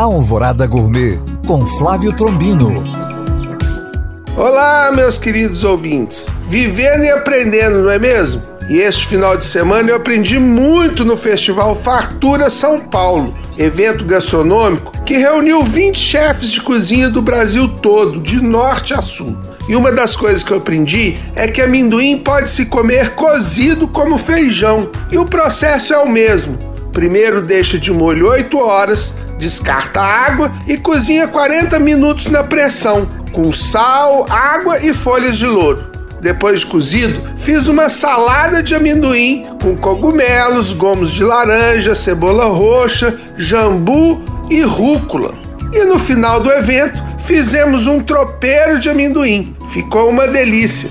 Alvorada Gourmet com Flávio Trombino. Olá, meus queridos ouvintes. Vivendo e aprendendo, não é mesmo? E este final de semana eu aprendi muito no Festival Fartura São Paulo, evento gastronômico que reuniu 20 chefes de cozinha do Brasil todo, de norte a sul. E uma das coisas que eu aprendi é que amendoim pode se comer cozido como feijão, e o processo é o mesmo. Primeiro deixa de molho 8 horas, descarta a água e cozinha 40 minutos na pressão, com sal, água e folhas de louro. Depois de cozido, fiz uma salada de amendoim com cogumelos, gomos de laranja, cebola roxa, jambu e rúcula. E no final do evento, fizemos um tropeiro de amendoim. Ficou uma delícia.